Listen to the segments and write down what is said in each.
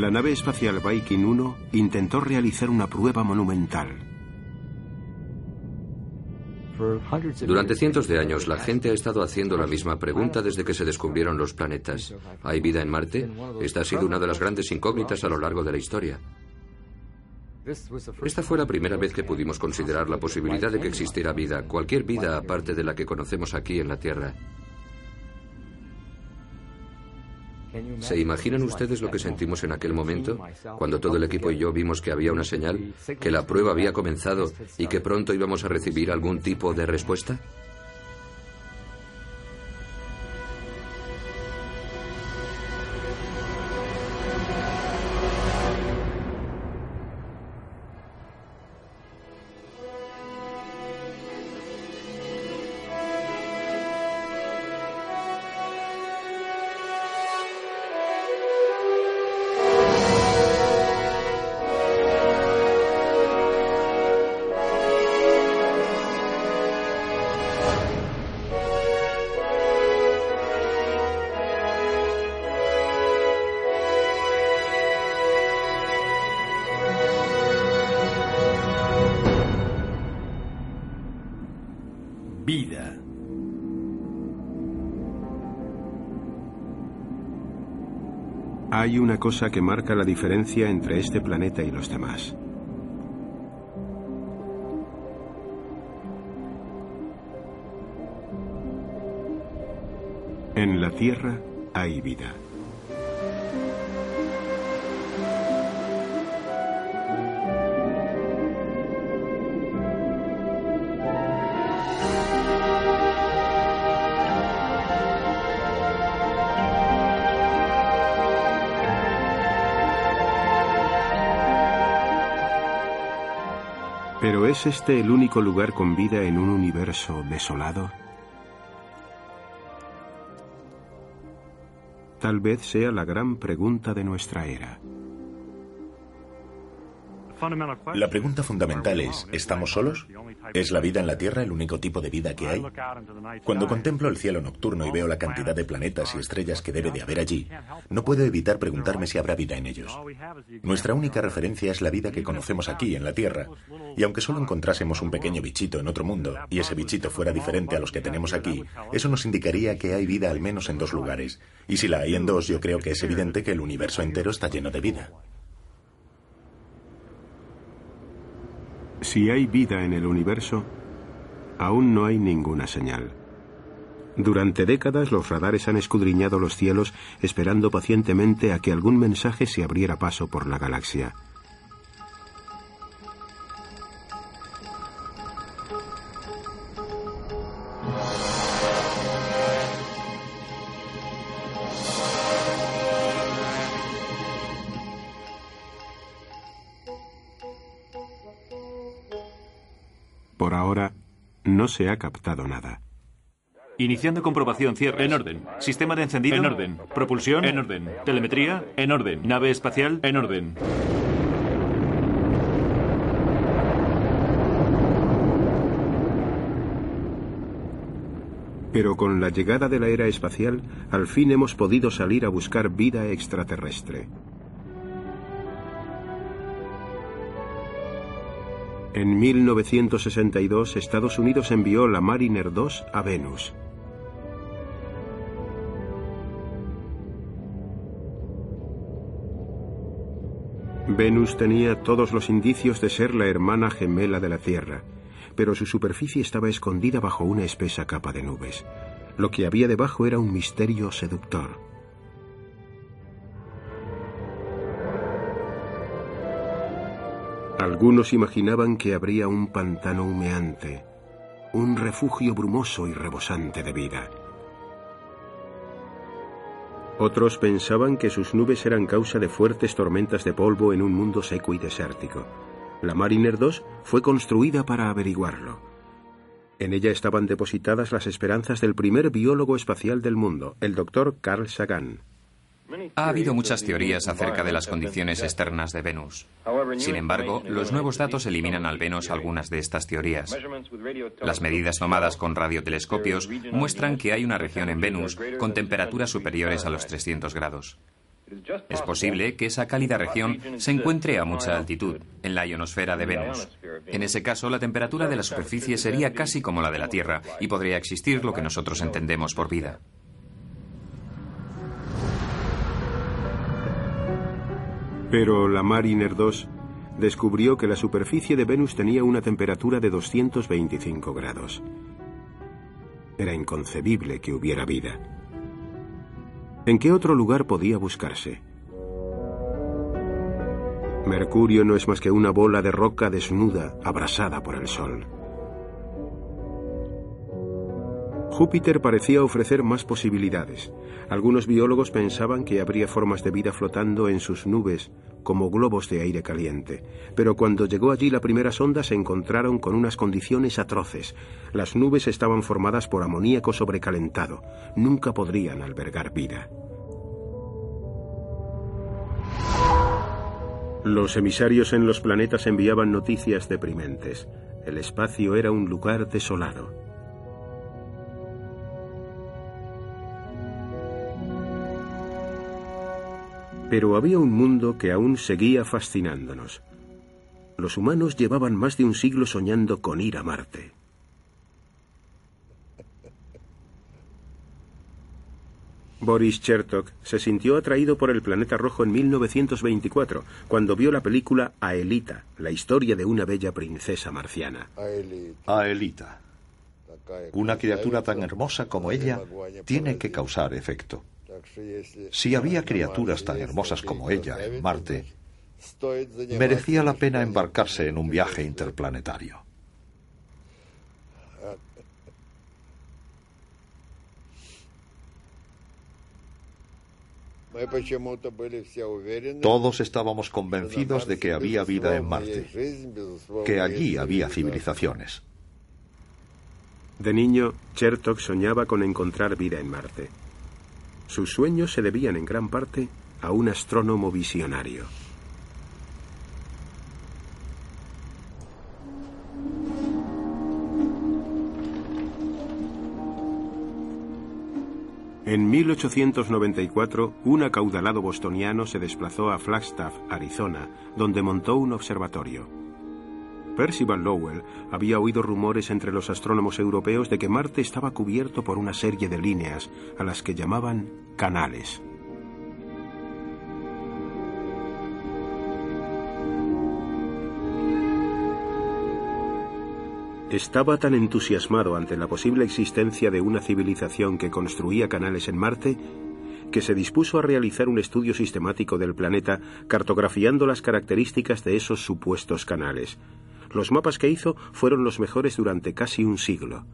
la nave espacial Viking 1 intentó realizar una prueba monumental. Durante cientos de años la gente ha estado haciendo la misma pregunta desde que se descubrieron los planetas. ¿Hay vida en Marte? Esta ha sido una de las grandes incógnitas a lo largo de la historia. Esta fue la primera vez que pudimos considerar la posibilidad de que existiera vida, cualquier vida aparte de la que conocemos aquí en la Tierra. ¿Se imaginan ustedes lo que sentimos en aquel momento, cuando todo el equipo y yo vimos que había una señal, que la prueba había comenzado y que pronto íbamos a recibir algún tipo de respuesta? Hay una cosa que marca la diferencia entre este planeta y los demás. En la Tierra hay vida. ¿Es este el único lugar con vida en un universo desolado? Tal vez sea la gran pregunta de nuestra era. La pregunta fundamental es, ¿estamos solos? ¿Es la vida en la Tierra el único tipo de vida que hay? Cuando contemplo el cielo nocturno y veo la cantidad de planetas y estrellas que debe de haber allí, no puedo evitar preguntarme si habrá vida en ellos. Nuestra única referencia es la vida que conocemos aquí, en la Tierra, y aunque solo encontrásemos un pequeño bichito en otro mundo, y ese bichito fuera diferente a los que tenemos aquí, eso nos indicaría que hay vida al menos en dos lugares. Y si la hay en dos, yo creo que es evidente que el universo entero está lleno de vida. Si hay vida en el universo, aún no hay ninguna señal. Durante décadas los radares han escudriñado los cielos esperando pacientemente a que algún mensaje se abriera paso por la galaxia. Se ha captado nada. Iniciando comprobación, cierre. En orden. Sistema de encendido. En orden. Propulsión. En orden. Telemetría. En orden. Nave espacial. En orden. Pero con la llegada de la era espacial, al fin hemos podido salir a buscar vida extraterrestre. En 1962, Estados Unidos envió la Mariner 2 a Venus. Venus tenía todos los indicios de ser la hermana gemela de la Tierra, pero su superficie estaba escondida bajo una espesa capa de nubes. Lo que había debajo era un misterio seductor. Algunos imaginaban que habría un pantano humeante, un refugio brumoso y rebosante de vida. Otros pensaban que sus nubes eran causa de fuertes tormentas de polvo en un mundo seco y desértico. La Mariner 2 fue construida para averiguarlo. En ella estaban depositadas las esperanzas del primer biólogo espacial del mundo, el doctor Carl Sagan. Ha habido muchas teorías acerca de las condiciones externas de Venus. Sin embargo, los nuevos datos eliminan al menos algunas de estas teorías. Las medidas tomadas con radiotelescopios muestran que hay una región en Venus con temperaturas superiores a los 300 grados. Es posible que esa cálida región se encuentre a mucha altitud, en la ionosfera de Venus. En ese caso, la temperatura de la superficie sería casi como la de la Tierra y podría existir lo que nosotros entendemos por vida. Pero la Mariner 2 descubrió que la superficie de Venus tenía una temperatura de 225 grados. Era inconcebible que hubiera vida. ¿En qué otro lugar podía buscarse? Mercurio no es más que una bola de roca desnuda, abrasada por el sol. Júpiter parecía ofrecer más posibilidades. Algunos biólogos pensaban que habría formas de vida flotando en sus nubes, como globos de aire caliente. Pero cuando llegó allí la primera sonda se encontraron con unas condiciones atroces. Las nubes estaban formadas por amoníaco sobrecalentado. Nunca podrían albergar vida. Los emisarios en los planetas enviaban noticias deprimentes. El espacio era un lugar desolado. Pero había un mundo que aún seguía fascinándonos. Los humanos llevaban más de un siglo soñando con ir a Marte. Boris Chertok se sintió atraído por el planeta rojo en 1924, cuando vio la película Aelita, la historia de una bella princesa marciana. Aelita. Una criatura tan hermosa como ella tiene que causar efecto. Si había criaturas tan hermosas como ella en Marte, merecía la pena embarcarse en un viaje interplanetario. Todos estábamos convencidos de que había vida en Marte, que allí había civilizaciones. De niño, Chertok soñaba con encontrar vida en Marte. Sus sueños se debían en gran parte a un astrónomo visionario. En 1894, un acaudalado bostoniano se desplazó a Flagstaff, Arizona, donde montó un observatorio. Percival Lowell había oído rumores entre los astrónomos europeos de que Marte estaba cubierto por una serie de líneas, a las que llamaban canales. Estaba tan entusiasmado ante la posible existencia de una civilización que construía canales en Marte que se dispuso a realizar un estudio sistemático del planeta cartografiando las características de esos supuestos canales. Los mapas que hizo fueron los mejores durante casi un siglo.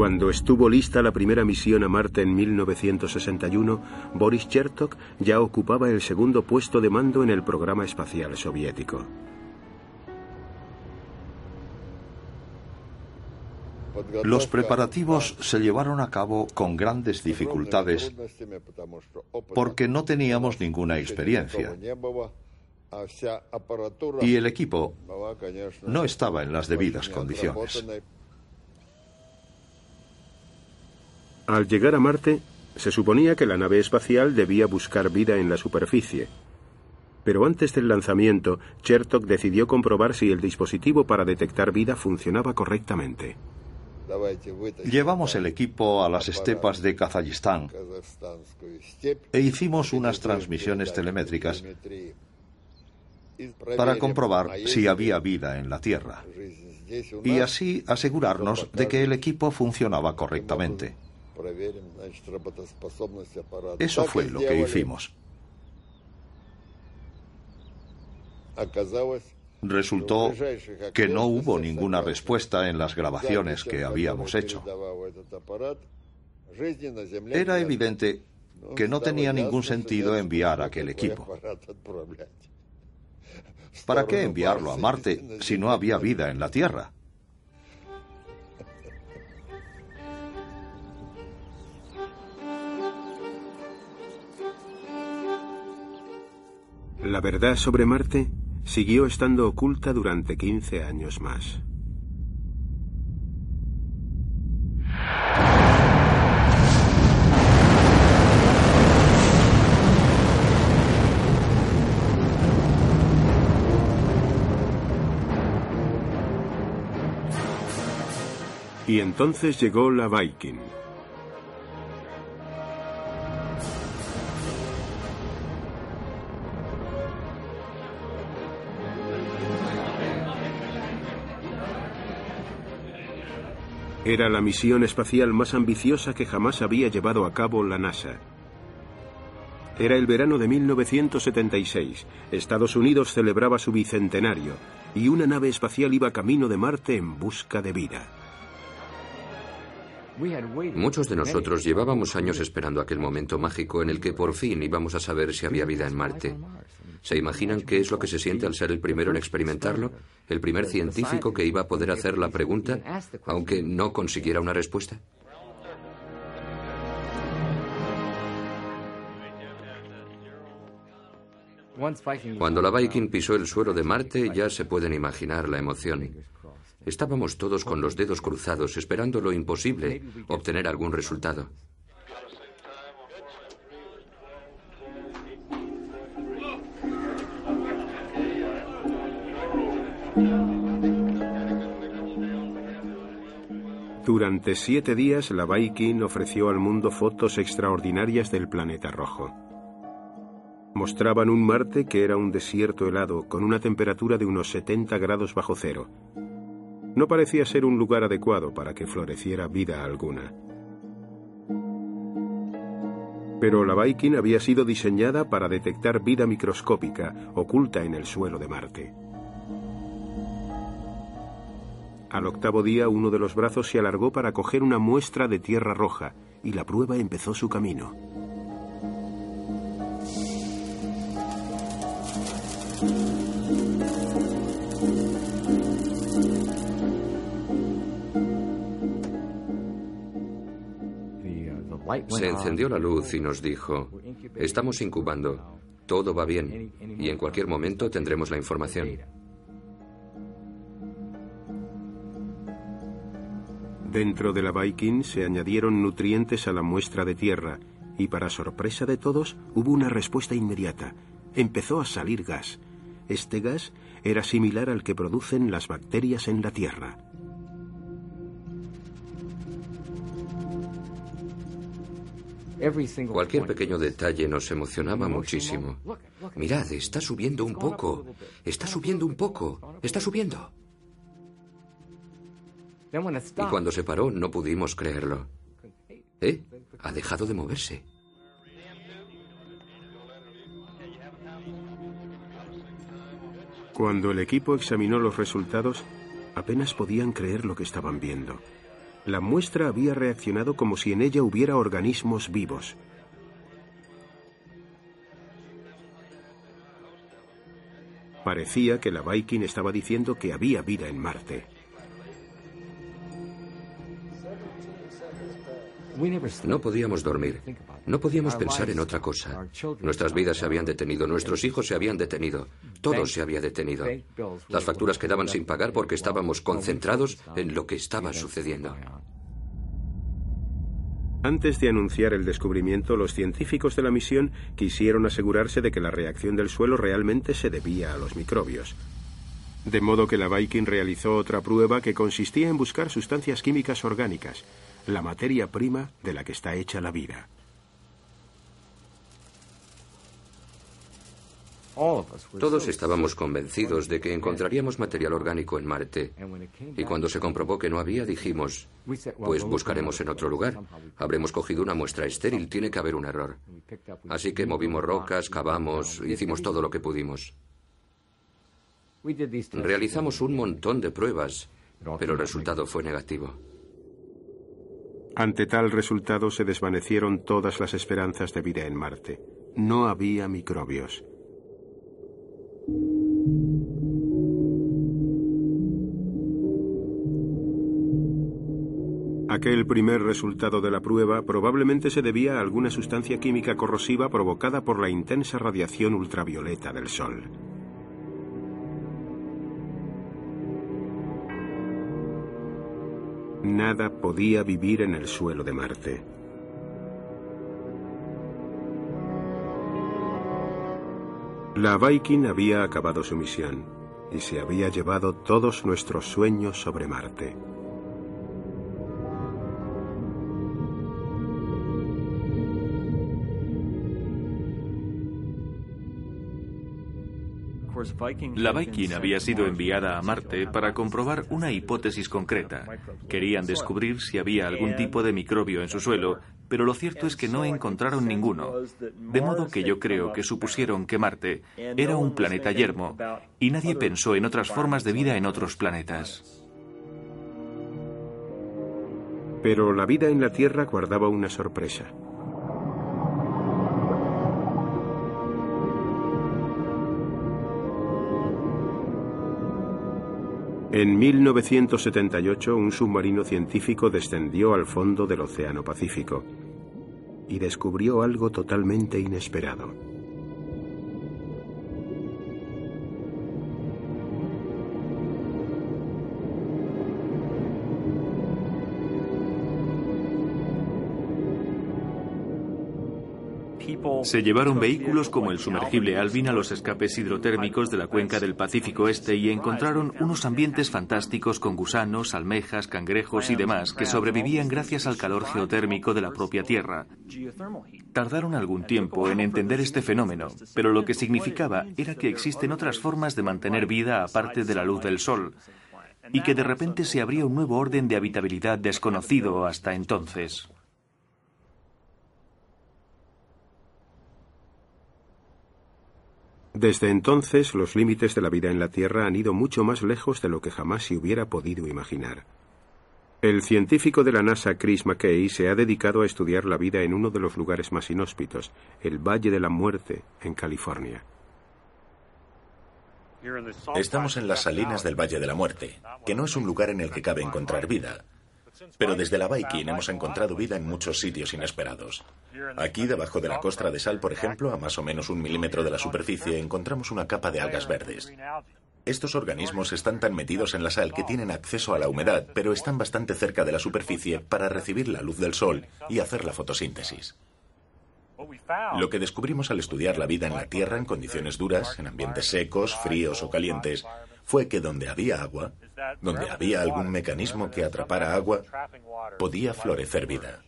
Cuando estuvo lista la primera misión a Marte en 1961, Boris Chertok ya ocupaba el segundo puesto de mando en el programa espacial soviético. Los preparativos se llevaron a cabo con grandes dificultades porque no teníamos ninguna experiencia. Y el equipo no estaba en las debidas condiciones. Al llegar a Marte, se suponía que la nave espacial debía buscar vida en la superficie. Pero antes del lanzamiento, Chertok decidió comprobar si el dispositivo para detectar vida funcionaba correctamente. Llevamos el equipo a las estepas de Kazajistán e hicimos unas transmisiones telemétricas para comprobar si había vida en la Tierra. Y así asegurarnos de que el equipo funcionaba correctamente. Eso fue lo que hicimos. Resultó que no hubo ninguna respuesta en las grabaciones que habíamos hecho. Era evidente que no tenía ningún sentido enviar aquel equipo. ¿Para qué enviarlo a Marte si no había vida en la Tierra? La verdad sobre Marte siguió estando oculta durante 15 años más. Y entonces llegó la Viking. Era la misión espacial más ambiciosa que jamás había llevado a cabo la NASA. Era el verano de 1976. Estados Unidos celebraba su bicentenario y una nave espacial iba camino de Marte en busca de vida. Muchos de nosotros llevábamos años esperando aquel momento mágico en el que por fin íbamos a saber si había vida en Marte. ¿Se imaginan qué es lo que se siente al ser el primero en experimentarlo? ¿El primer científico que iba a poder hacer la pregunta, aunque no consiguiera una respuesta? Cuando la Viking pisó el suelo de Marte, ya se pueden imaginar la emoción. Estábamos todos con los dedos cruzados, esperando lo imposible, obtener algún resultado. Durante siete días, la Viking ofreció al mundo fotos extraordinarias del planeta rojo. Mostraban un Marte que era un desierto helado, con una temperatura de unos 70 grados bajo cero. No parecía ser un lugar adecuado para que floreciera vida alguna. Pero la Viking había sido diseñada para detectar vida microscópica oculta en el suelo de Marte. Al octavo día uno de los brazos se alargó para coger una muestra de tierra roja y la prueba empezó su camino. Se encendió la luz y nos dijo, estamos incubando, todo va bien y en cualquier momento tendremos la información. Dentro de la Viking se añadieron nutrientes a la muestra de tierra y para sorpresa de todos hubo una respuesta inmediata. Empezó a salir gas. Este gas era similar al que producen las bacterias en la tierra. Cualquier pequeño detalle nos emocionaba muchísimo. Mirad, está subiendo un poco. Está subiendo un poco. Está subiendo. Y cuando se paró no pudimos creerlo. ¿Eh? Ha dejado de moverse. Cuando el equipo examinó los resultados, apenas podían creer lo que estaban viendo. La muestra había reaccionado como si en ella hubiera organismos vivos. Parecía que la Viking estaba diciendo que había vida en Marte. No podíamos dormir. No podíamos pensar en otra cosa. Nuestras vidas se habían detenido, nuestros hijos se habían detenido, todo se había detenido. Las facturas quedaban sin pagar porque estábamos concentrados en lo que estaba sucediendo. Antes de anunciar el descubrimiento, los científicos de la misión quisieron asegurarse de que la reacción del suelo realmente se debía a los microbios. De modo que la Viking realizó otra prueba que consistía en buscar sustancias químicas orgánicas, la materia prima de la que está hecha la vida. Todos estábamos convencidos de que encontraríamos material orgánico en Marte. Y cuando se comprobó que no había, dijimos, pues buscaremos en otro lugar. Habremos cogido una muestra estéril, tiene que haber un error. Así que movimos rocas, cavamos, hicimos todo lo que pudimos. Realizamos un montón de pruebas, pero el resultado fue negativo. Ante tal resultado se desvanecieron todas las esperanzas de vida en Marte. No había microbios. Aquel primer resultado de la prueba probablemente se debía a alguna sustancia química corrosiva provocada por la intensa radiación ultravioleta del Sol. Nada podía vivir en el suelo de Marte. La Viking había acabado su misión y se había llevado todos nuestros sueños sobre Marte. La Viking había sido enviada a Marte para comprobar una hipótesis concreta. Querían descubrir si había algún tipo de microbio en su suelo, pero lo cierto es que no encontraron ninguno. De modo que yo creo que supusieron que Marte era un planeta yermo y nadie pensó en otras formas de vida en otros planetas. Pero la vida en la Tierra guardaba una sorpresa. En 1978 un submarino científico descendió al fondo del Océano Pacífico y descubrió algo totalmente inesperado. Se llevaron vehículos como el sumergible Alvin a los escapes hidrotérmicos de la cuenca del Pacífico Este y encontraron unos ambientes fantásticos con gusanos, almejas, cangrejos y demás que sobrevivían gracias al calor geotérmico de la propia Tierra. Tardaron algún tiempo en entender este fenómeno, pero lo que significaba era que existen otras formas de mantener vida aparte de la luz del Sol y que de repente se abría un nuevo orden de habitabilidad desconocido hasta entonces. Desde entonces, los límites de la vida en la Tierra han ido mucho más lejos de lo que jamás se hubiera podido imaginar. El científico de la NASA Chris McKay se ha dedicado a estudiar la vida en uno de los lugares más inhóspitos, el Valle de la Muerte, en California. Estamos en las salinas del Valle de la Muerte, que no es un lugar en el que cabe encontrar vida. Pero desde la Viking hemos encontrado vida en muchos sitios inesperados. Aquí, debajo de la costra de sal, por ejemplo, a más o menos un milímetro de la superficie, encontramos una capa de algas verdes. Estos organismos están tan metidos en la sal que tienen acceso a la humedad, pero están bastante cerca de la superficie para recibir la luz del sol y hacer la fotosíntesis. Lo que descubrimos al estudiar la vida en la Tierra en condiciones duras, en ambientes secos, fríos o calientes, fue que donde había agua, donde había algún mecanismo que atrapara agua, podía florecer vida.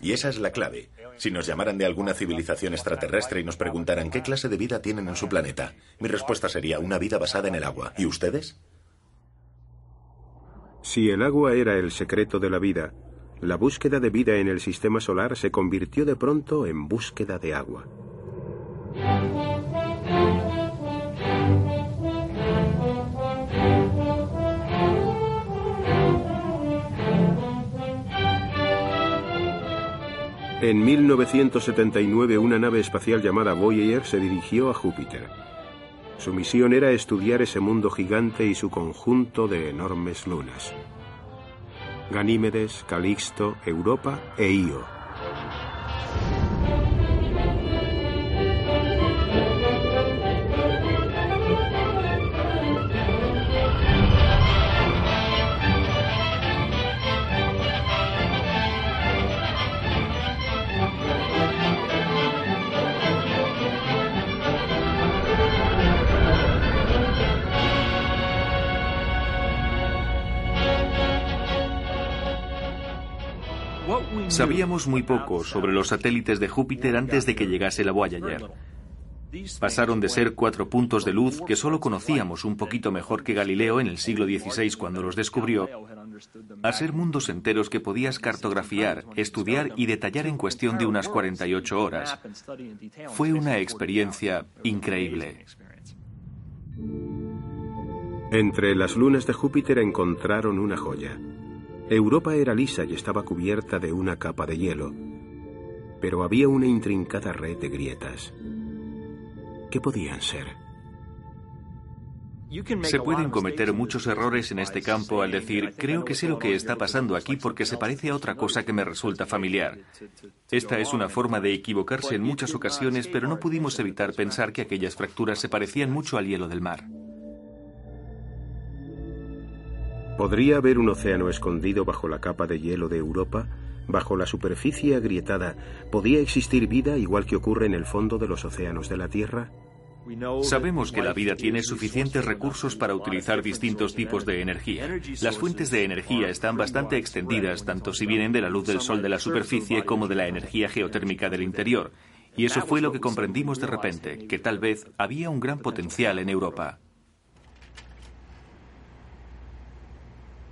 Y esa es la clave. Si nos llamaran de alguna civilización extraterrestre y nos preguntaran qué clase de vida tienen en su planeta, mi respuesta sería una vida basada en el agua. ¿Y ustedes? Si el agua era el secreto de la vida, la búsqueda de vida en el sistema solar se convirtió de pronto en búsqueda de agua. En 1979 una nave espacial llamada Voyager se dirigió a Júpiter. Su misión era estudiar ese mundo gigante y su conjunto de enormes lunas. Ganímedes, Calixto, Europa e Io. Sabíamos muy poco sobre los satélites de Júpiter antes de que llegase la Voyager. Pasaron de ser cuatro puntos de luz que solo conocíamos un poquito mejor que Galileo en el siglo XVI cuando los descubrió, a ser mundos enteros que podías cartografiar, estudiar y detallar en cuestión de unas 48 horas. Fue una experiencia increíble. Entre las lunas de Júpiter encontraron una joya. Europa era lisa y estaba cubierta de una capa de hielo, pero había una intrincada red de grietas. ¿Qué podían ser? Se pueden cometer muchos errores en este campo al decir, creo que sé lo que está pasando aquí porque se parece a otra cosa que me resulta familiar. Esta es una forma de equivocarse en muchas ocasiones, pero no pudimos evitar pensar que aquellas fracturas se parecían mucho al hielo del mar. ¿Podría haber un océano escondido bajo la capa de hielo de Europa? Bajo la superficie agrietada, ¿podía existir vida igual que ocurre en el fondo de los océanos de la Tierra? Sabemos que la vida tiene suficientes recursos para utilizar distintos tipos de energía. Las fuentes de energía están bastante extendidas, tanto si vienen de la luz del sol de la superficie como de la energía geotérmica del interior. Y eso fue lo que comprendimos de repente, que tal vez había un gran potencial en Europa.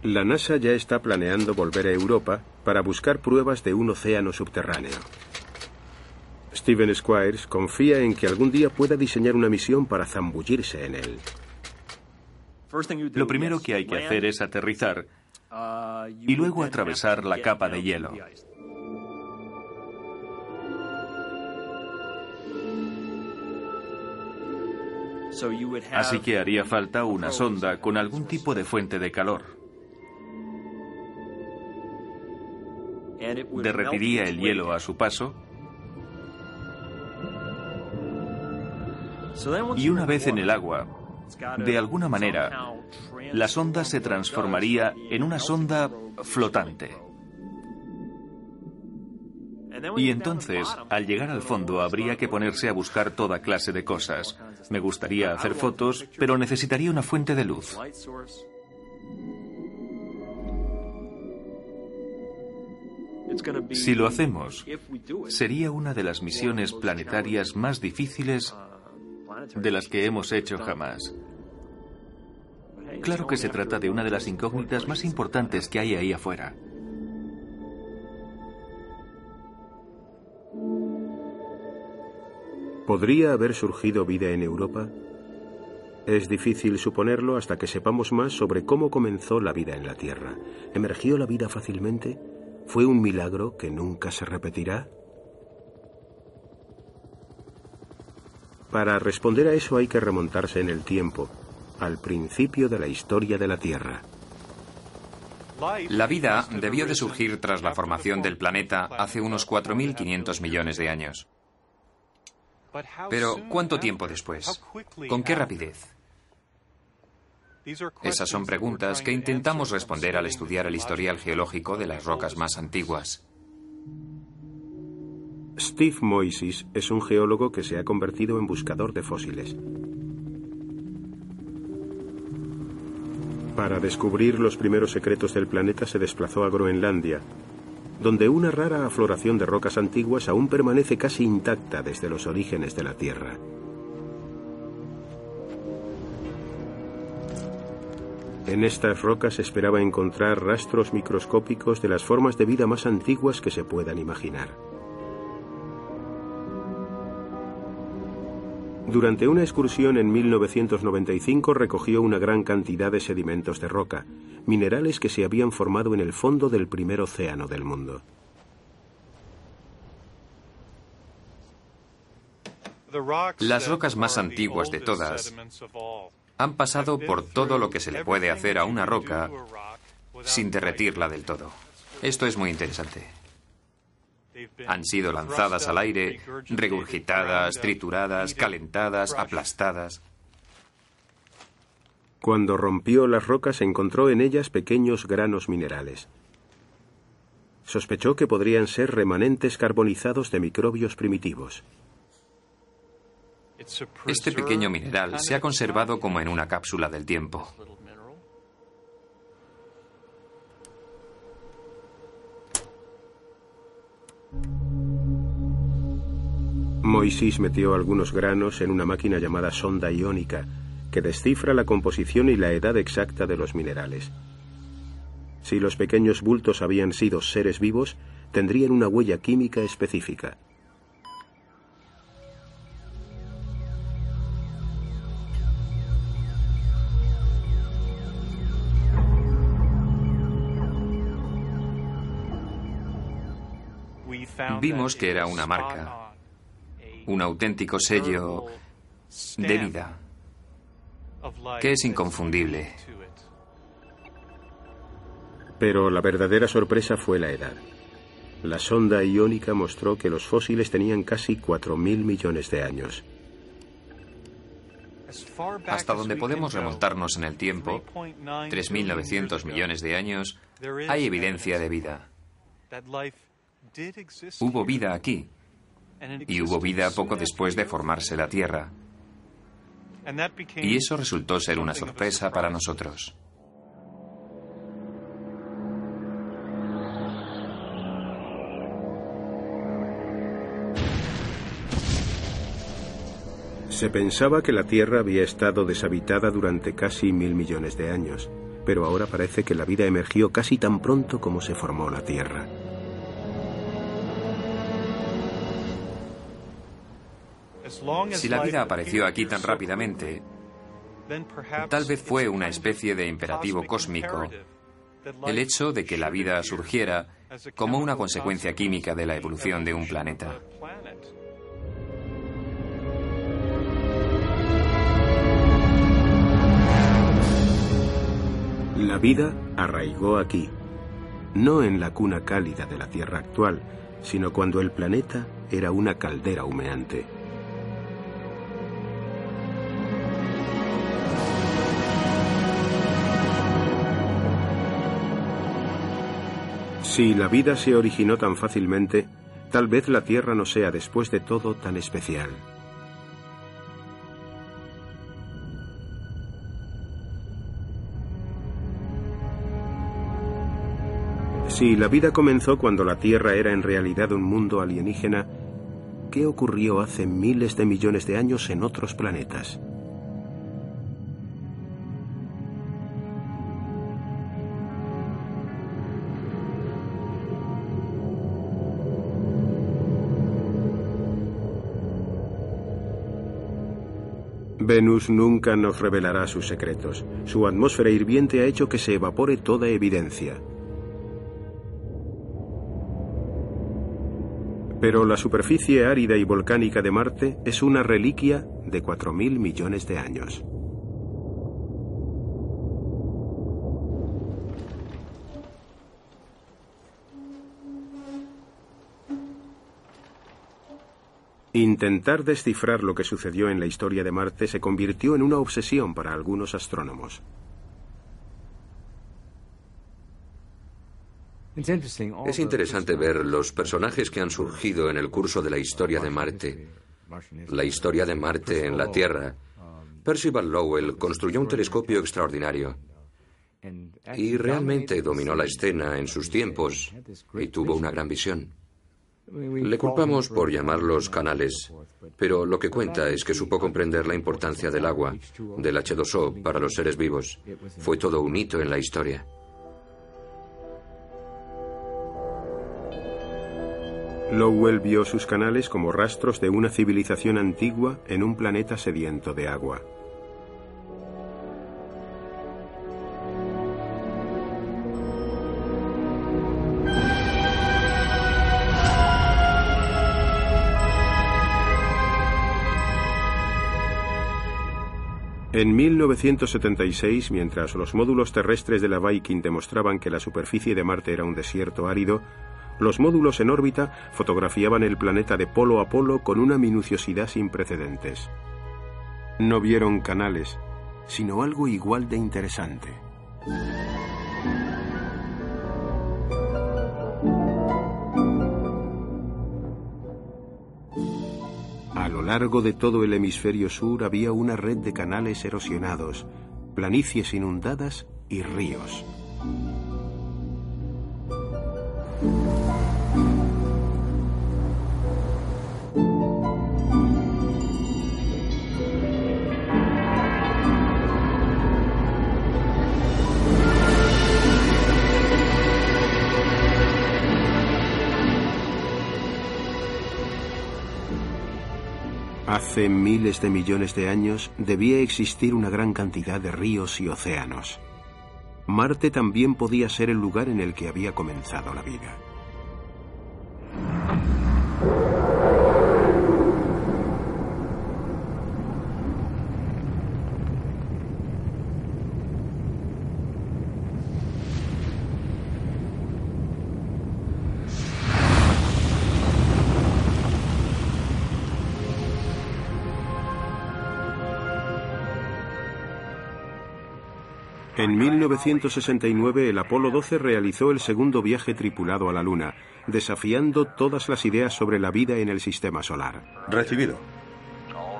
La NASA ya está planeando volver a Europa para buscar pruebas de un océano subterráneo. Steven Squires confía en que algún día pueda diseñar una misión para zambullirse en él. Lo primero que hay que hacer es aterrizar y luego atravesar la capa de hielo. Así que haría falta una sonda con algún tipo de fuente de calor. Derretiría el hielo a su paso Y una vez en el agua, de alguna manera, la sonda se transformaría en una sonda flotante. Y entonces, al llegar al fondo, habría que ponerse a buscar toda clase de cosas. Me gustaría hacer fotos, pero necesitaría una fuente de luz. Si lo hacemos, sería una de las misiones planetarias más difíciles de las que hemos hecho jamás. Claro que se trata de una de las incógnitas más importantes que hay ahí afuera. ¿Podría haber surgido vida en Europa? Es difícil suponerlo hasta que sepamos más sobre cómo comenzó la vida en la Tierra. ¿Emergió la vida fácilmente? ¿Fue un milagro que nunca se repetirá? Para responder a eso hay que remontarse en el tiempo, al principio de la historia de la Tierra. La vida debió de surgir tras la formación del planeta hace unos 4.500 millones de años. Pero, ¿cuánto tiempo después? ¿Con qué rapidez? Esas son preguntas que intentamos responder al estudiar el historial geológico de las rocas más antiguas. Steve Moises es un geólogo que se ha convertido en buscador de fósiles. Para descubrir los primeros secretos del planeta se desplazó a Groenlandia, donde una rara afloración de rocas antiguas aún permanece casi intacta desde los orígenes de la Tierra. En estas rocas esperaba encontrar rastros microscópicos de las formas de vida más antiguas que se puedan imaginar. Durante una excursión en 1995 recogió una gran cantidad de sedimentos de roca, minerales que se habían formado en el fondo del primer océano del mundo. Las rocas más antiguas de todas han pasado por todo lo que se le puede hacer a una roca sin derretirla del todo. Esto es muy interesante. Han sido lanzadas al aire, regurgitadas, trituradas, calentadas, aplastadas. Cuando rompió las rocas encontró en ellas pequeños granos minerales. Sospechó que podrían ser remanentes carbonizados de microbios primitivos. Este pequeño mineral se ha conservado como en una cápsula del tiempo. Moisés metió algunos granos en una máquina llamada sonda iónica, que descifra la composición y la edad exacta de los minerales. Si los pequeños bultos habían sido seres vivos, tendrían una huella química específica. Vimos que era una marca, un auténtico sello de vida, que es inconfundible. Pero la verdadera sorpresa fue la edad. La sonda iónica mostró que los fósiles tenían casi 4.000 millones de años. Hasta donde podemos remontarnos en el tiempo, 3.900 millones de años, hay evidencia de vida. Hubo vida aquí y hubo vida poco después de formarse la Tierra. Y eso resultó ser una sorpresa para nosotros. Se pensaba que la Tierra había estado deshabitada durante casi mil millones de años, pero ahora parece que la vida emergió casi tan pronto como se formó la Tierra. Si la vida apareció aquí tan rápidamente, tal vez fue una especie de imperativo cósmico el hecho de que la vida surgiera como una consecuencia química de la evolución de un planeta. La vida arraigó aquí, no en la cuna cálida de la Tierra actual, sino cuando el planeta era una caldera humeante. Si la vida se originó tan fácilmente, tal vez la Tierra no sea después de todo tan especial. Si la vida comenzó cuando la Tierra era en realidad un mundo alienígena, ¿qué ocurrió hace miles de millones de años en otros planetas? Venus nunca nos revelará sus secretos. Su atmósfera hirviente ha hecho que se evapore toda evidencia. Pero la superficie árida y volcánica de Marte es una reliquia de 4.000 millones de años. Intentar descifrar lo que sucedió en la historia de Marte se convirtió en una obsesión para algunos astrónomos. Es interesante ver los personajes que han surgido en el curso de la historia de Marte. La historia de Marte en la Tierra. Percival Lowell construyó un telescopio extraordinario y realmente dominó la escena en sus tiempos y tuvo una gran visión. Le culpamos por llamarlos canales, pero lo que cuenta es que supo comprender la importancia del agua, del H2O para los seres vivos. Fue todo un hito en la historia. Lowell vio sus canales como rastros de una civilización antigua en un planeta sediento de agua. En 1976, mientras los módulos terrestres de la Viking demostraban que la superficie de Marte era un desierto árido, los módulos en órbita fotografiaban el planeta de polo a polo con una minuciosidad sin precedentes. No vieron canales, sino algo igual de interesante. A lo largo de todo el hemisferio sur había una red de canales erosionados, planicies inundadas y ríos. Hace miles de millones de años debía existir una gran cantidad de ríos y océanos. Marte también podía ser el lugar en el que había comenzado la vida. 1969 el Apolo 12 realizó el segundo viaje tripulado a la Luna, desafiando todas las ideas sobre la vida en el sistema solar. Recibido.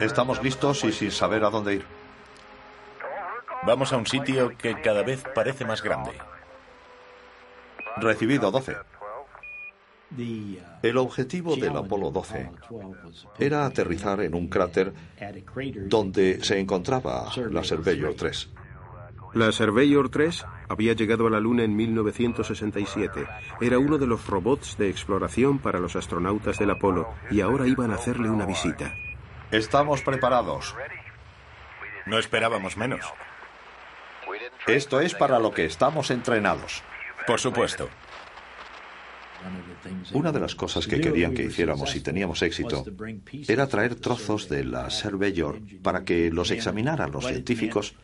Estamos listos y sin saber a dónde ir. Vamos a un sitio que cada vez parece más grande. Recibido 12. El objetivo del Apolo 12 era aterrizar en un cráter donde se encontraba la Surveyor 3. La Surveyor 3 había llegado a la Luna en 1967. Era uno de los robots de exploración para los astronautas del Apolo y ahora iban a hacerle una visita. Estamos preparados. No esperábamos menos. Esto es para lo que estamos entrenados. Por supuesto. Una de las cosas que querían que hiciéramos si teníamos éxito era traer trozos de la Surveyor para que los examinaran los científicos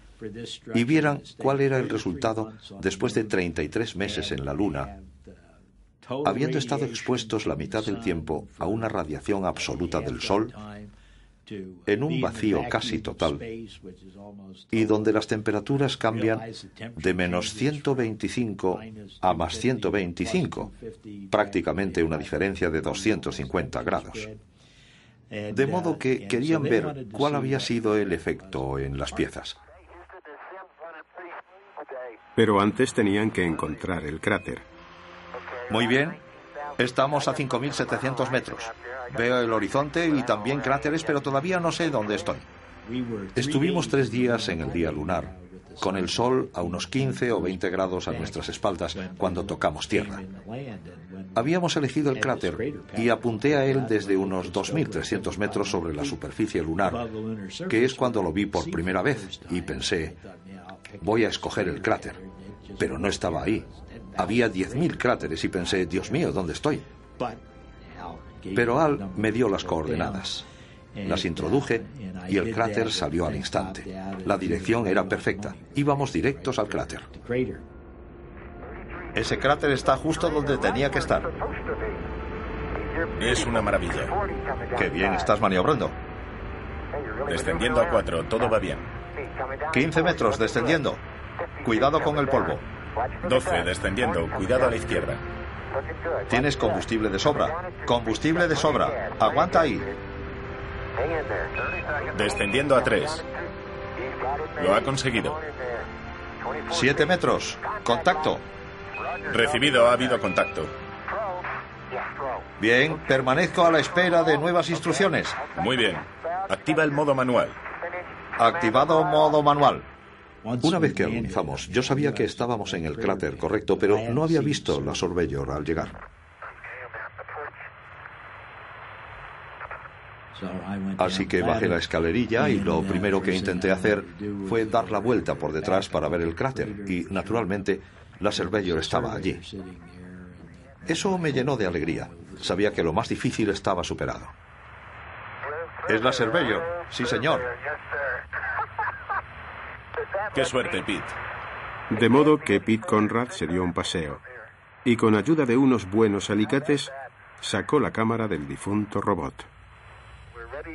y vieran cuál era el resultado después de 33 meses en la Luna, habiendo estado expuestos la mitad del tiempo a una radiación absoluta del Sol, en un vacío casi total, y donde las temperaturas cambian de menos 125 a más 125, prácticamente una diferencia de 250 grados. De modo que querían ver cuál había sido el efecto en las piezas. Pero antes tenían que encontrar el cráter. Muy bien. Estamos a 5.700 metros. Veo el horizonte y también cráteres, pero todavía no sé dónde estoy. Estuvimos tres días en el día lunar, con el sol a unos 15 o 20 grados a nuestras espaldas cuando tocamos tierra. Habíamos elegido el cráter y apunté a él desde unos 2.300 metros sobre la superficie lunar, que es cuando lo vi por primera vez, y pensé, voy a escoger el cráter. Pero no estaba ahí. Había 10.000 cráteres y pensé, Dios mío, ¿dónde estoy? Pero Al me dio las coordenadas. Las introduje y el cráter salió al instante. La dirección era perfecta. Íbamos directos al cráter. Ese cráter está justo donde tenía que estar. Es una maravilla. Qué bien estás maniobrando. Descendiendo a cuatro, todo va bien. 15 metros descendiendo. Cuidado con el polvo. 12 descendiendo, cuidado a la izquierda. Tienes combustible de sobra. Combustible de sobra. Aguanta ahí. Descendiendo a 3. Lo ha conseguido. 7 metros. Contacto. Recibido, ha habido contacto. Bien, permanezco a la espera de nuevas instrucciones. Muy bien. Activa el modo manual. Activado modo manual. Una vez que agonizamos, yo sabía que estábamos en el cráter correcto, pero no había visto la Surveyor al llegar. Así que bajé la escalerilla y lo primero que intenté hacer fue dar la vuelta por detrás para ver el cráter y, naturalmente, la Surveyor estaba allí. Eso me llenó de alegría. Sabía que lo más difícil estaba superado. ¿Es la Surveyor? Sí, señor. Qué suerte, Pete. De modo que Pete Conrad se dio un paseo y con ayuda de unos buenos alicates sacó la cámara del difunto robot.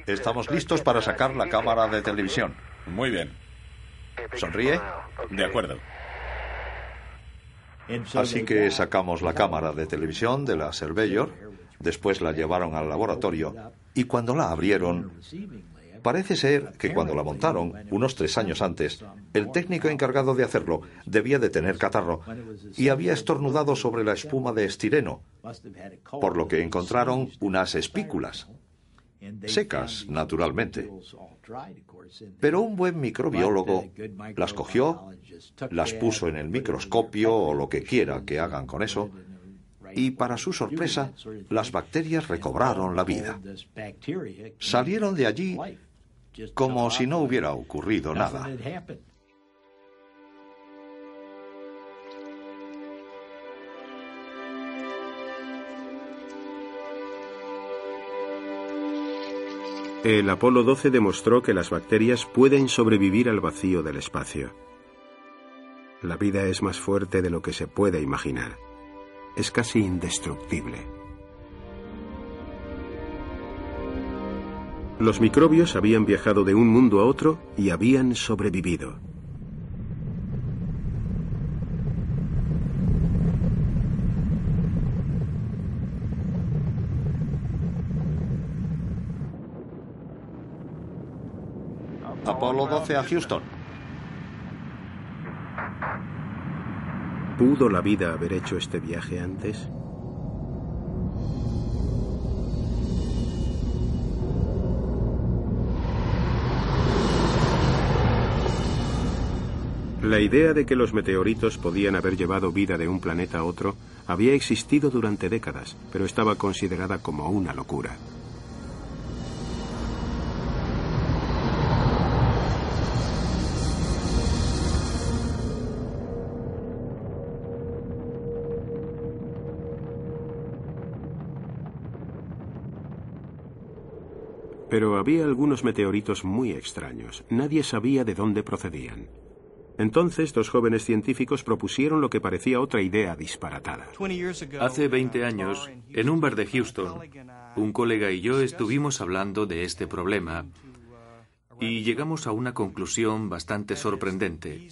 Estamos listos para sacar la cámara de televisión. Muy bien. ¿Sonríe? De acuerdo. Así que sacamos la cámara de televisión de la Surveyor, después la llevaron al laboratorio y cuando la abrieron, parece ser que cuando la montaron, unos tres años antes, el técnico encargado de hacerlo debía de tener catarro y había estornudado sobre la espuma de estireno, por lo que encontraron unas espículas. Secas, naturalmente. Pero un buen microbiólogo las cogió, las puso en el microscopio o lo que quiera que hagan con eso, y para su sorpresa, las bacterias recobraron la vida. Salieron de allí como si no hubiera ocurrido nada. El Apolo 12 demostró que las bacterias pueden sobrevivir al vacío del espacio. La vida es más fuerte de lo que se puede imaginar. Es casi indestructible. Los microbios habían viajado de un mundo a otro y habían sobrevivido. Apolo 12 a Houston. ¿Pudo la vida haber hecho este viaje antes? La idea de que los meteoritos podían haber llevado vida de un planeta a otro había existido durante décadas, pero estaba considerada como una locura. Pero había algunos meteoritos muy extraños. Nadie sabía de dónde procedían. Entonces, dos jóvenes científicos propusieron lo que parecía otra idea disparatada. Hace 20 años, en un bar de Houston, un colega y yo estuvimos hablando de este problema y llegamos a una conclusión bastante sorprendente,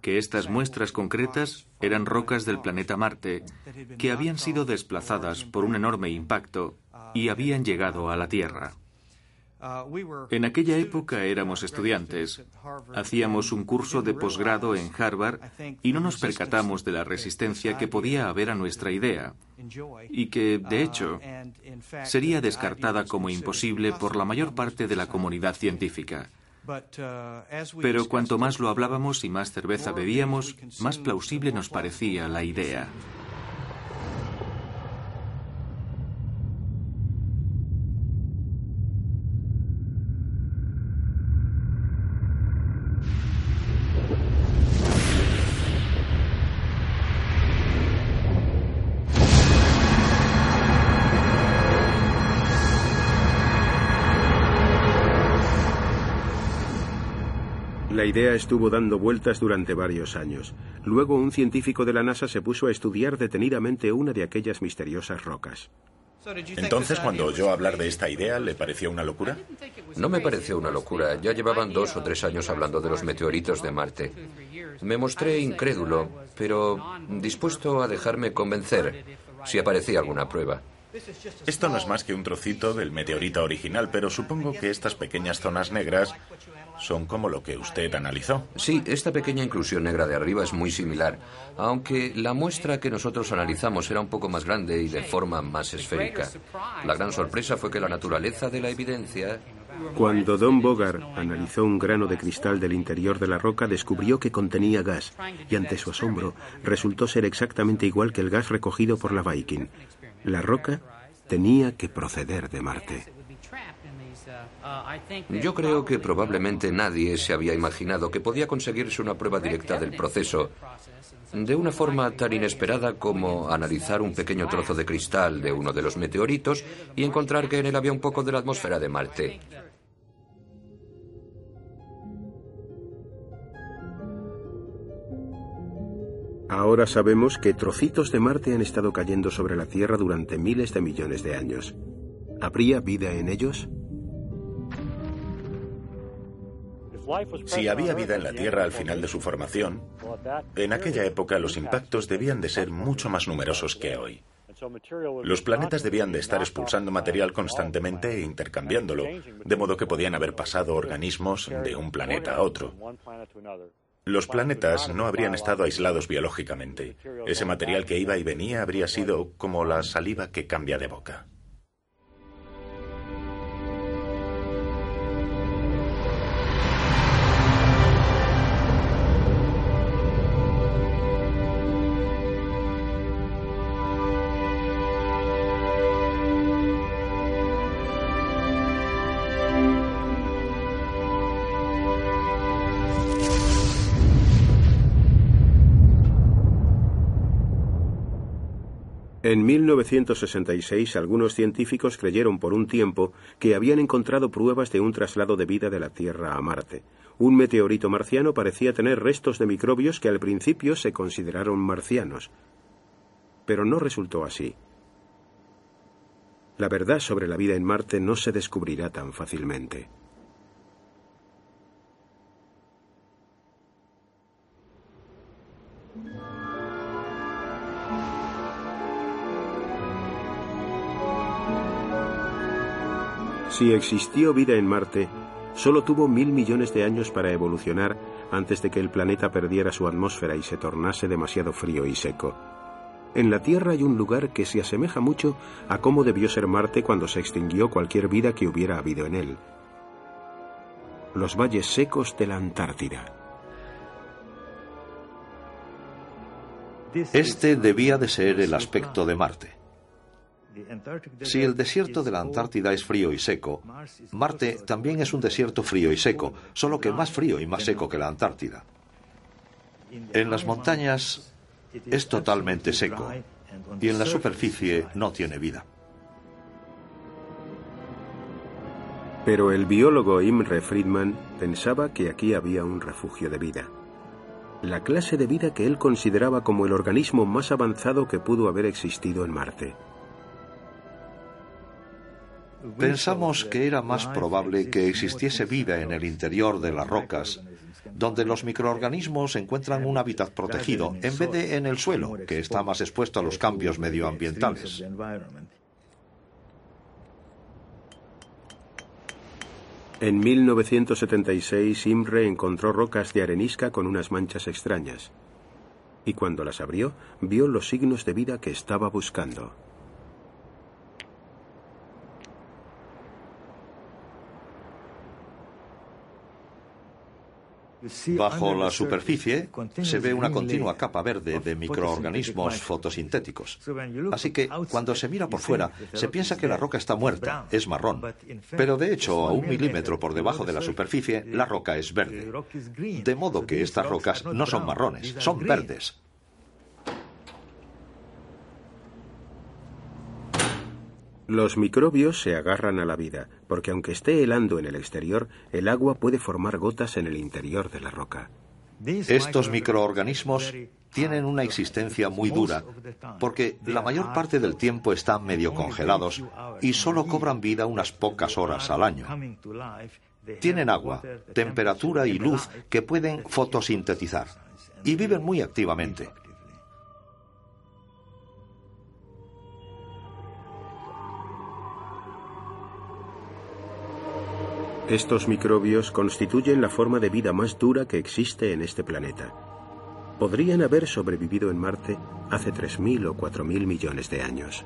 que estas muestras concretas eran rocas del planeta Marte que habían sido desplazadas por un enorme impacto y habían llegado a la Tierra. En aquella época éramos estudiantes. Hacíamos un curso de posgrado en Harvard y no nos percatamos de la resistencia que podía haber a nuestra idea y que, de hecho, sería descartada como imposible por la mayor parte de la comunidad científica. Pero cuanto más lo hablábamos y más cerveza bebíamos, más plausible nos parecía la idea. Idea estuvo dando vueltas durante varios años. Luego un científico de la NASA se puso a estudiar detenidamente una de aquellas misteriosas rocas. Entonces, cuando oyó hablar de esta idea, ¿le pareció una locura? No me pareció una locura. Ya llevaban dos o tres años hablando de los meteoritos de Marte. Me mostré incrédulo, pero dispuesto a dejarme convencer si aparecía alguna prueba. Esto no es más que un trocito del meteorito original, pero supongo que estas pequeñas zonas negras son como lo que usted analizó. Sí, esta pequeña inclusión negra de arriba es muy similar, aunque la muestra que nosotros analizamos era un poco más grande y de forma más esférica. La gran sorpresa fue que la naturaleza de la evidencia... Cuando Don Bogart analizó un grano de cristal del interior de la roca, descubrió que contenía gas, y ante su asombro resultó ser exactamente igual que el gas recogido por la Viking. La roca tenía que proceder de Marte. Yo creo que probablemente nadie se había imaginado que podía conseguirse una prueba directa del proceso de una forma tan inesperada como analizar un pequeño trozo de cristal de uno de los meteoritos y encontrar que en él había un poco de la atmósfera de Marte. Ahora sabemos que trocitos de Marte han estado cayendo sobre la Tierra durante miles de millones de años. ¿Habría vida en ellos? Si había vida en la Tierra al final de su formación, en aquella época los impactos debían de ser mucho más numerosos que hoy. Los planetas debían de estar expulsando material constantemente e intercambiándolo, de modo que podían haber pasado organismos de un planeta a otro. Los planetas no habrían estado aislados biológicamente. Ese material que iba y venía habría sido como la saliva que cambia de boca. En 1966 algunos científicos creyeron por un tiempo que habían encontrado pruebas de un traslado de vida de la Tierra a Marte. Un meteorito marciano parecía tener restos de microbios que al principio se consideraron marcianos. Pero no resultó así. La verdad sobre la vida en Marte no se descubrirá tan fácilmente. Si existió vida en Marte, solo tuvo mil millones de años para evolucionar antes de que el planeta perdiera su atmósfera y se tornase demasiado frío y seco. En la Tierra hay un lugar que se asemeja mucho a cómo debió ser Marte cuando se extinguió cualquier vida que hubiera habido en él. Los valles secos de la Antártida. Este debía de ser el aspecto de Marte. Si el desierto de la Antártida es frío y seco, Marte también es un desierto frío y seco, solo que más frío y más seco que la Antártida. En las montañas es totalmente seco y en la superficie no tiene vida. Pero el biólogo Imre Friedman pensaba que aquí había un refugio de vida. La clase de vida que él consideraba como el organismo más avanzado que pudo haber existido en Marte. Pensamos que era más probable que existiese vida en el interior de las rocas, donde los microorganismos encuentran un hábitat protegido, en vez de en el suelo, que está más expuesto a los cambios medioambientales. En 1976 Imre encontró rocas de arenisca con unas manchas extrañas. Y cuando las abrió, vio los signos de vida que estaba buscando. Bajo la superficie se ve una continua capa verde de microorganismos fotosintéticos. Así que cuando se mira por fuera, se piensa que la roca está muerta, es marrón. Pero de hecho, a un milímetro por debajo de la superficie, la roca es verde. De modo que estas rocas no son marrones, son verdes. Los microbios se agarran a la vida, porque aunque esté helando en el exterior, el agua puede formar gotas en el interior de la roca. Estos microorganismos tienen una existencia muy dura, porque la mayor parte del tiempo están medio congelados y solo cobran vida unas pocas horas al año. Tienen agua, temperatura y luz que pueden fotosintetizar y viven muy activamente. Estos microbios constituyen la forma de vida más dura que existe en este planeta. Podrían haber sobrevivido en Marte hace 3.000 o 4.000 millones de años.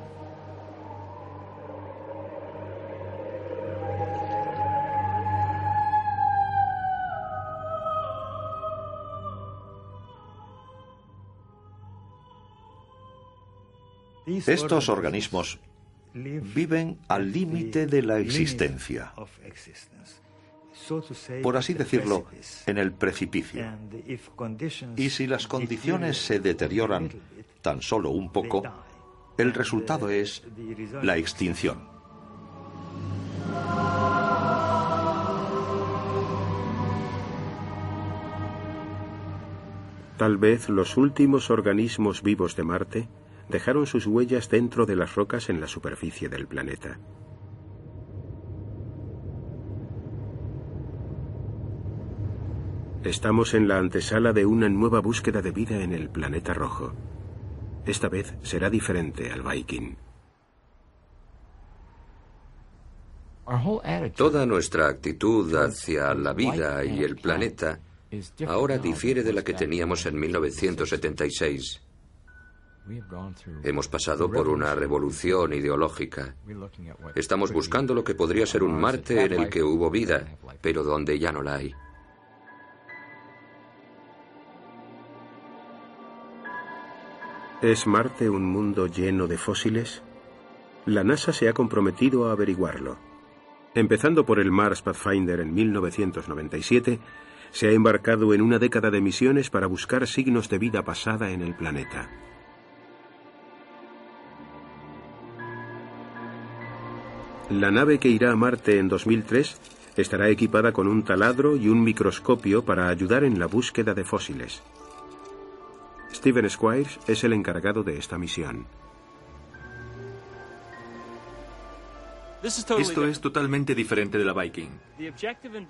Estos organismos viven al límite de la existencia, por así decirlo, en el precipicio. Y si las condiciones se deterioran tan solo un poco, el resultado es la extinción. Tal vez los últimos organismos vivos de Marte dejaron sus huellas dentro de las rocas en la superficie del planeta. Estamos en la antesala de una nueva búsqueda de vida en el planeta rojo. Esta vez será diferente al Viking. Toda nuestra actitud hacia la vida y el planeta ahora difiere de la que teníamos en 1976. Hemos pasado por una revolución ideológica. Estamos buscando lo que podría ser un Marte en el que hubo vida, pero donde ya no la hay. ¿Es Marte un mundo lleno de fósiles? La NASA se ha comprometido a averiguarlo. Empezando por el Mars Pathfinder en 1997, se ha embarcado en una década de misiones para buscar signos de vida pasada en el planeta. La nave que irá a Marte en 2003 estará equipada con un taladro y un microscopio para ayudar en la búsqueda de fósiles. Steven Squires es el encargado de esta misión. Esto es totalmente diferente de la Viking.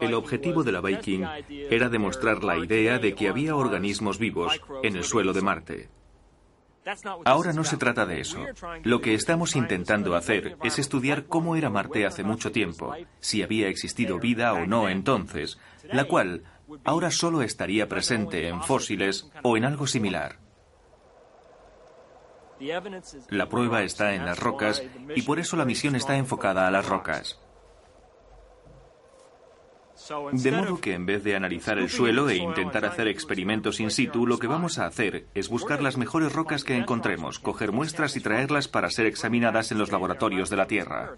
El objetivo de la Viking era demostrar la idea de que había organismos vivos en el suelo de Marte. Ahora no se trata de eso. Lo que estamos intentando hacer es estudiar cómo era Marte hace mucho tiempo, si había existido vida o no entonces, la cual ahora solo estaría presente en fósiles o en algo similar. La prueba está en las rocas y por eso la misión está enfocada a las rocas. De modo que en vez de analizar el suelo e intentar hacer experimentos in situ, lo que vamos a hacer es buscar las mejores rocas que encontremos, coger muestras y traerlas para ser examinadas en los laboratorios de la Tierra.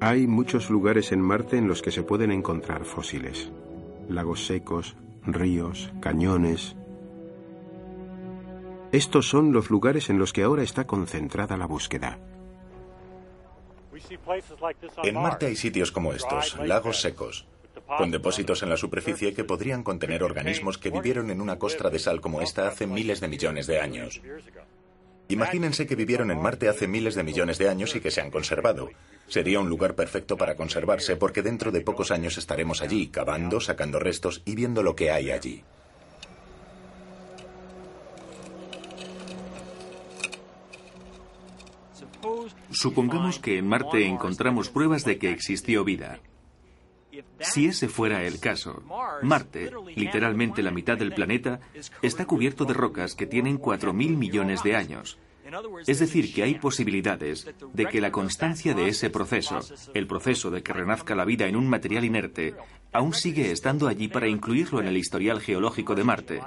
Hay muchos lugares en Marte en los que se pueden encontrar fósiles. Lagos secos, ríos, cañones. Estos son los lugares en los que ahora está concentrada la búsqueda. En Marte hay sitios como estos, lagos secos, con depósitos en la superficie que podrían contener organismos que vivieron en una costra de sal como esta hace miles de millones de años. Imagínense que vivieron en Marte hace miles de millones de años y que se han conservado. Sería un lugar perfecto para conservarse porque dentro de pocos años estaremos allí, cavando, sacando restos y viendo lo que hay allí. Supongamos que en Marte encontramos pruebas de que existió vida. Si ese fuera el caso, Marte, literalmente la mitad del planeta, está cubierto de rocas que tienen 4.000 millones de años. Es decir, que hay posibilidades de que la constancia de ese proceso, el proceso de que renazca la vida en un material inerte, aún sigue estando allí para incluirlo en el historial geológico de Marte.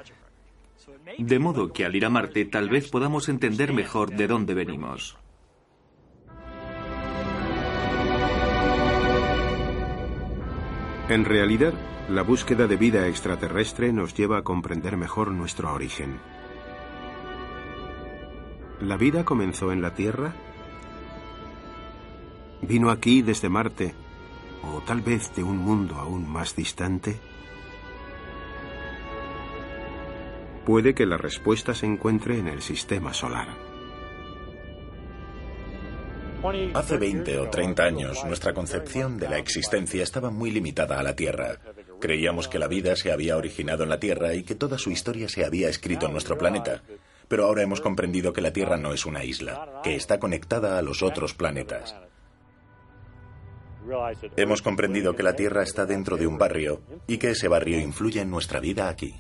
De modo que al ir a Marte tal vez podamos entender mejor de dónde venimos. En realidad, la búsqueda de vida extraterrestre nos lleva a comprender mejor nuestro origen. ¿La vida comenzó en la Tierra? ¿Vino aquí desde Marte o tal vez de un mundo aún más distante? Puede que la respuesta se encuentre en el sistema solar. Hace 20 o 30 años, nuestra concepción de la existencia estaba muy limitada a la Tierra. Creíamos que la vida se había originado en la Tierra y que toda su historia se había escrito en nuestro planeta. Pero ahora hemos comprendido que la Tierra no es una isla, que está conectada a los otros planetas. Hemos comprendido que la Tierra está dentro de un barrio y que ese barrio influye en nuestra vida aquí.